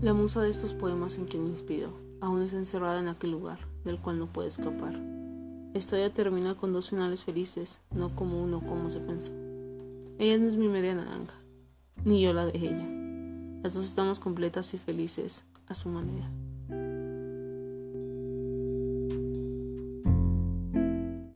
La musa de estos poemas en quien me inspiró aún es encerrada en aquel lugar del cual no puede escapar. La historia termina con dos finales felices, no como uno como se pensó. Ella no es mi media naranja, ni yo la de ella. Las dos estamos completas y felices a su manera.